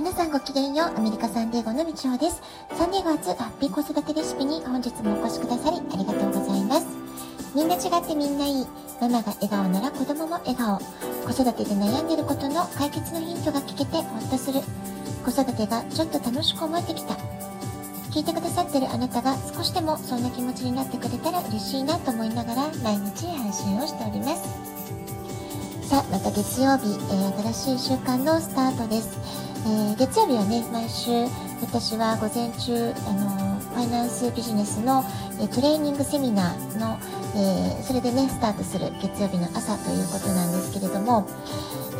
皆さんごきげんよう、アメリカサンデーゴのみちほです。サンデーゴ初ハッピー子育てレシピに本日もお越しくださりありがとうございます。みんな違ってみんないい。ママが笑顔なら子供も笑顔。子育てで悩んでることの解決のヒントが聞けてほっとする。子育てがちょっと楽しく思えてきた。聞いてくださってるあなたが少しでもそんな気持ちになってくれたら嬉しいなと思いながら毎日配信をしております。さあ、また月曜日、えー、新しい週間のスタートです。えー、月曜日はね、毎週私は午前中、あのファイナンスビジネスの、えトレーニングセミナーの、えー、それでね、スタートする月曜日の朝ということなんですけれども、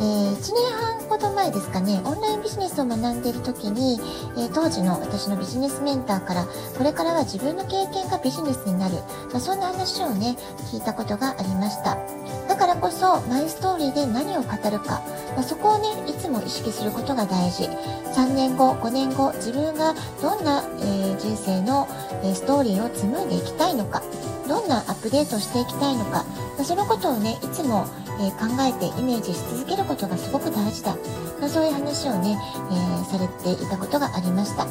えー、1年半ほど前ですかね、オンラインビジネスを学んでいる時に、えー、当時の私のビジネスメンターから、これからは自分の経験がビジネスになる、まあ、そんな話をね、聞いたことがありました。だからこそ、マイストーリーで何を語るか、まあ、そこをね、いつも意識することが大事。3年後、5年後、自分がどんな、えー、人生の、えストーリーを紡いでいきたいのか、どんなアップデートしていきたいのか、ま、そのことをね、いつもえ、考えてイメージし続けることがすごく大事だ、ま、そういう話をね、え、されていたことがありました。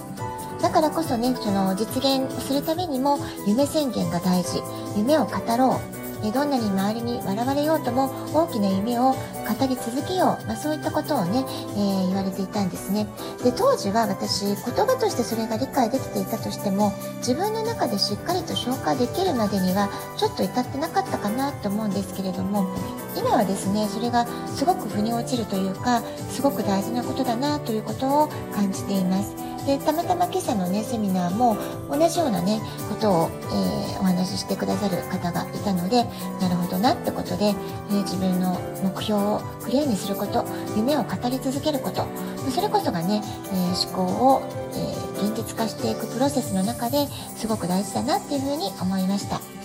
だからこそねその実現するためにも夢宣言が大事。夢を語ろう。どんなに周りに笑われようとも大きな夢を語り続けよう、まあ、そういったことをね、えー、言われていたんですねで当時は私言葉としてそれが理解できていたとしても自分の中でしっかりと消化できるまでにはちょっと至ってなかったかなと思うんですけれども今はですねそれがすごく腑に落ちるというかすごく大事なことだなということを感じています。でたまたま今朝のねセミナーも同じようなねことを、えー、お話ししてくださる方がいたのでなるほどなってことで、えー、自分の目標をクリアにすること夢を語り続けることそれこそがね、えー、思考を、え現実化していくプロセスの中ですごく大事だなっていうふうに思いました。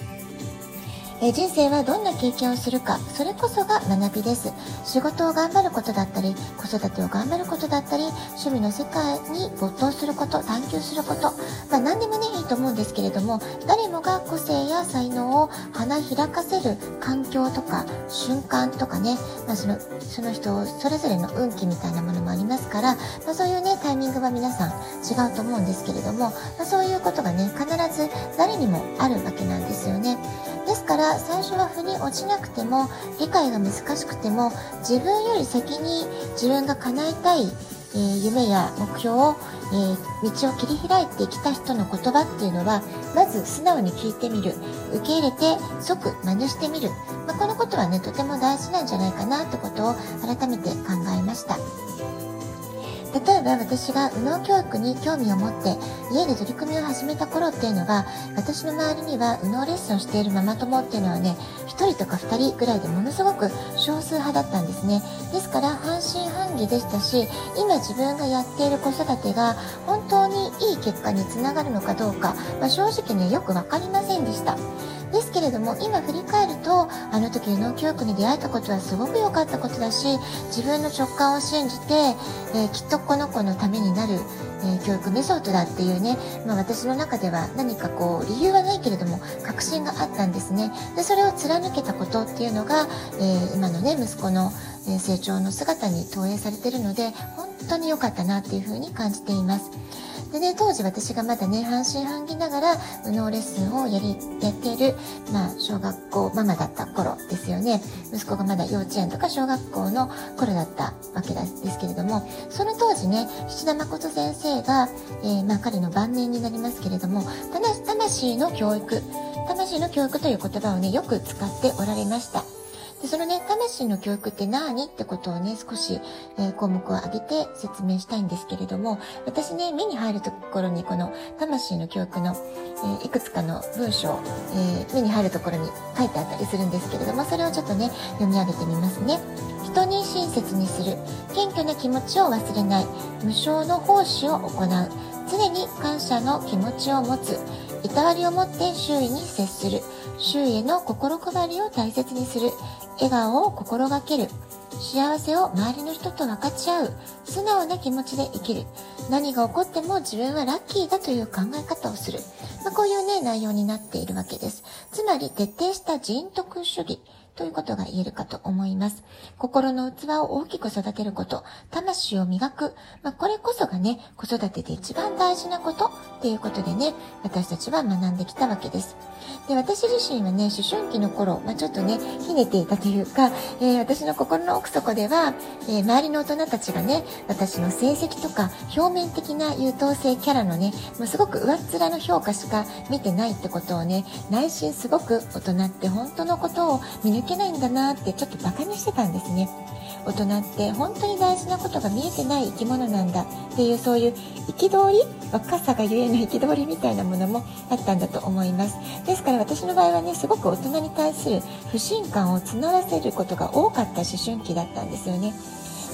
え人生はどんな経験をするか、それこそが学びです。仕事を頑張ることだったり、子育てを頑張ることだったり、趣味の世界に没頭すること、探求すること、まあ何でもね、いいと思うんですけれども、誰もが個性や才能を花開かせる環境とか、瞬間とかね、まあその、その人それぞれの運気みたいなものもありますから、まあそういうね、タイミングは皆さん違うと思うんですけれども、まそういうことがね、必ず誰にもあるわけなんですよね。ですから最初は腑に落ちなくても理解が難しくても自分より先に自分が叶えたい、えー、夢や目標を、えー、道を切り開いてきた人の言葉っていうのはまず素直に聞いてみる受け入れて即真似してみる、まあ、このことはねとても大事なんじゃないかなってことを改めて考えました。例えば私が右脳教育に興味を持って家で取り組みを始めた頃っていうのは私の周りには右脳レッスンをしているママ友っていうのはね1人とか2人ぐらいでものすごく少数派だったんですね。ですから半信半疑でしたし今自分がやっている子育てが本当にいい結果につながるのかどうか、まあ、正直ねよく分かりませんでした。ですけれども今振り返るとあの時脳教育に出会えたことはすごく良かったことだし自分の直感を信じて、えー、きっとこの子のためになる、えー、教育メソッドだっていうね、まあ、私の中では何かこう理由はないけれども確信があったんですねでそれを貫けたことっていうのが、えー、今のね息子の成長の姿に投影されているので本当に良かったなっていうふうに感じています。でね、当時私がまだね、半信半疑ながら、右脳レッスンをやり、やっている、まあ、小学校ママだった頃ですよね。息子がまだ幼稚園とか小学校の頃だったわけですけれども、その当時ね、七田誠先生が、えー、まあ、彼の晩年になりますけれども、魂の教育、魂の教育という言葉をね、よく使っておられました。でそのね、魂の教育って何ってことをね、少し、えー、項目を挙げて説明したいんですけれども、私ね、目に入るところにこの魂の教育の、えー、いくつかの文章、えー、目に入るところに書いてあったりするんですけれども、それをちょっとね、読み上げてみますね。人に親切にする。謙虚な気持ちを忘れない。無償の奉仕を行う。常に感謝の気持ちを持つ。いたわりを持って周囲に接する。周囲への心配りを大切にする。笑顔を心がける。幸せを周りの人と分かち合う。素直な気持ちで生きる。何が起こっても自分はラッキーだという考え方をする。まあ、こういうね、内容になっているわけです。つまり、徹底した人徳主義。ということが言えるかと思います。心の器を大きく育てること、魂を磨く、まあ、これこそがね、子育てで一番大事なことっていうことでね、私たちは学んできたわけです。で、私自身はね、思春期の頃、まあ、ちょっとね、ひねていたというか、えー、私の心の奥底では、えー、周りの大人たちがね、私の成績とか、表面的な優等生キャラのね、もうすごく上っ面の評価しか見てないってことをね、内心すごく大人って本当のことを見抜けないんだなってちょっとバカにしてたんですね。大人って本当に大事なことが見えてない生き物なんだ。っていうそういう憤り若さがゆえの憤りみたいなものもあったんだと思います。ですから私の場合はねすごく大人に対する不信感を募らせることが多かった思春期だったんですよね。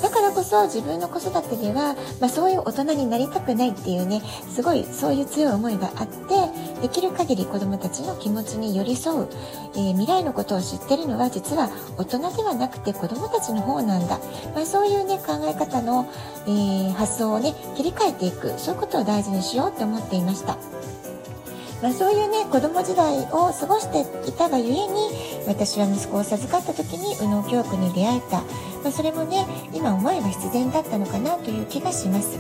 だからこそ自分の子育てでは、まあ、そういう大人になりたくないっていうねすごいそういう強い思いがあってできる限り子どもたちの気持ちに寄り添う、えー、未来のことを知ってるのは実は大人ではなくて子どもたちの方なんだ、まあ、そういうね考え方の、えー、発想をね切り替えていくそういうことを大事にしようって思っていました。まあ、そういうね子供時代を過ごしていたがゆえに私は息子を授かった時に右脳教育に出会えた、まあ、それもね今思えば必然だったのかなという気がします。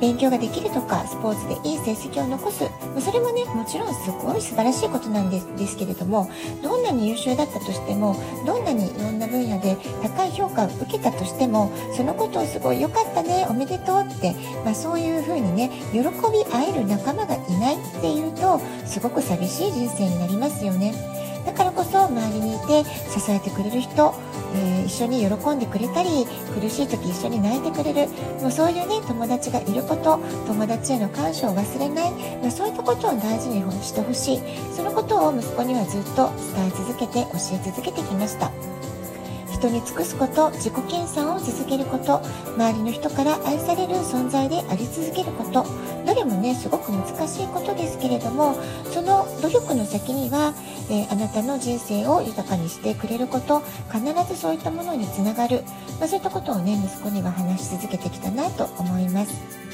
勉強ができるとかスポーツでいい成績を残す。それもねもちろんすごい素晴らしいことなんですですけれどもどんなに優秀だったとしてもどんなにいろんな分野で高い評価を受けたとしてもそのことをすごい良かったねおめでとうって、まあ、そういうふうにね喜び合える仲間がいないっていうとすごく寂しい人生になりますよね。だからこそ周りにいて支えてくれる人えー、一緒に喜んでくれたり苦しい時一緒に泣いてくれるもうそういうね友達がいること友達への感謝を忘れない、まあ、そういったことを大事にしてほしいそのことを息子にはずっと伝え続けて教え続けてきました。人に尽くすこと自己研鑽を続けること周りの人から愛される存在であり続けること。どれもねすごく難しいことですけれどもその努力の先には、えー、あなたの人生を豊かにしてくれること。必ずそういったものにつながる、まあ、そういったことをね息子には話し続けてきたなと思います。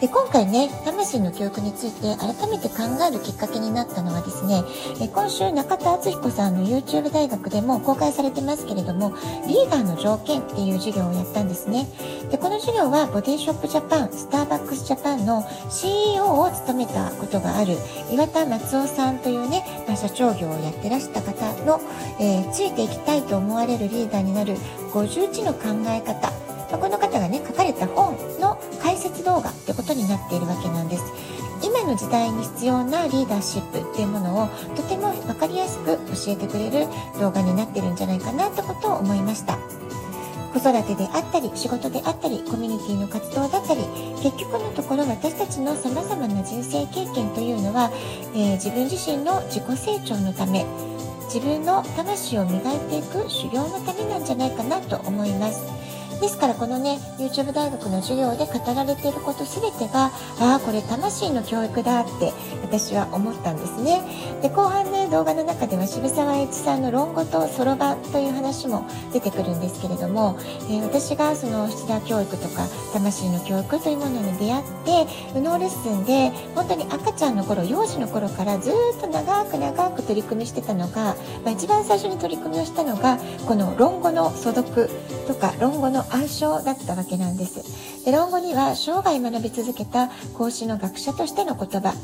で今回ね魂の教育について改めて考えるきっかけになったのはですねえ今週中田敦彦さんの YouTube 大学でも公開されてますけれどもリーダーの条件っていう授業をやったんですね。でこの授業はボディショップジャパンスターバックスジャパンの CEO を務めたことがある岩田松夫さんというね、まあ、社長業をやってらした方の、えー、ついていきたいと思われるリーダーになる51の考え方まこの方がね書かれた本の解説動画ってことになっているわけなんです今の時代に必要なリーダーシップっていうものをとても分かりやすく教えてくれる動画になってるんじゃないかなってことを思いました子育てであったり仕事であったりコミュニティの活動だったり結局のところ私たちのさまざまな人生経験というのは、えー、自分自身の自己成長のため自分の魂を磨いていく修行のためなんじゃないかなと思います。ですからこのね YouTube 大学の授業で語られていること全てがああこれ魂の教育だって私は思ったんですね。で後半ね動画の中では渋沢栄一さんの論語とそろばんという話も出てくるんですけれども、えー、私がその七田教育とか魂の教育というものに出会って右脳レッスンで本当に赤ちゃんの頃幼児の頃からずっと長く長く取り組みしてたのが、まあ、一番最初に取り組みをしたのがこの論語の素読とか論語の暗唱だったわけなんです。で論語には生涯学び続けた孔子の学者としての言葉、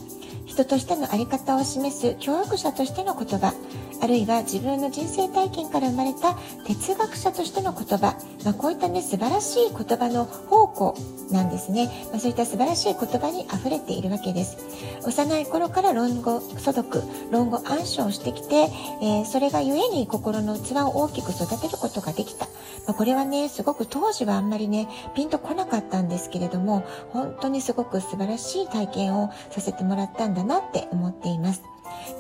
人としての在り方を示す教育者としての言葉、あるいは自分の人生体験から生まれた哲学者としての言葉、まあ、こういったね素晴らしい言葉の宝庫なんですね、まあ、そういった素晴らしい言葉に溢れているわけです。幼い頃から論語素読論語暗唱してきて、えー、それがゆえに心の器を大きく育てることができた、まあ、これはねすごく当時はあんまりねピンとこなかったんですけれども本当にすごく素晴らしい体験をさせてもらったんだなって思っています。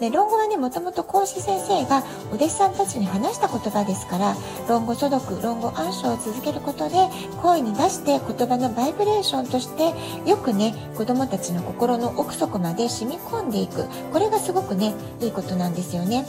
で論語はねもともと孔子先生がお弟子さんたちに話した言葉ですから論語所読論語暗唱を続けることで声に出して言葉のバイブレーションとしてよくね子どもたちの心の奥底まで染み込んでいくこれがすごくねいいことなんですよね。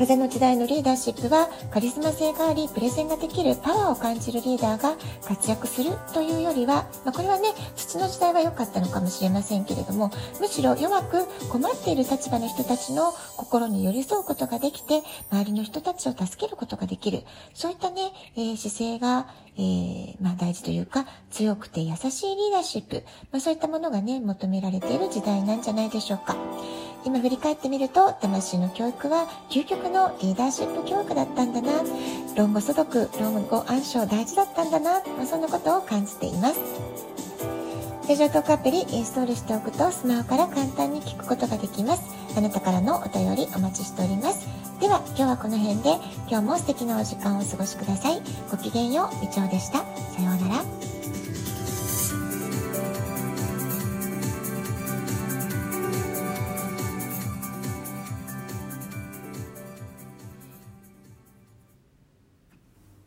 風の時代のリーダーシップはカリスマ性がありプレゼンができるパワーを感じるリーダーが活躍するというよりは、まあ、これはね土の時代は良かったのかもしれませんけれどもむしろ弱く困っている立場の人たちの心に寄り添うことができて周りの人たちを助けることができるそういったね、えー、姿勢が、えー、まあ、大事というか強くて優しいリーダーシップ、まあ、そういったものがね求められている時代なんじゃないでしょうか。今振り返ってみると、魂の教育は究極のリーダーシップ教育だったんだな。論語素読、論語暗唱大事だったんだな。まあ、そんなことを感じています。ラジオトークアプリインストールしておくとスマホから簡単に聞くことができます。あなたからのお便りお待ちしております。では今日はこの辺で今日も素敵なお時間をお過ごしください。ごきげんよう、みちおでした。さようなら。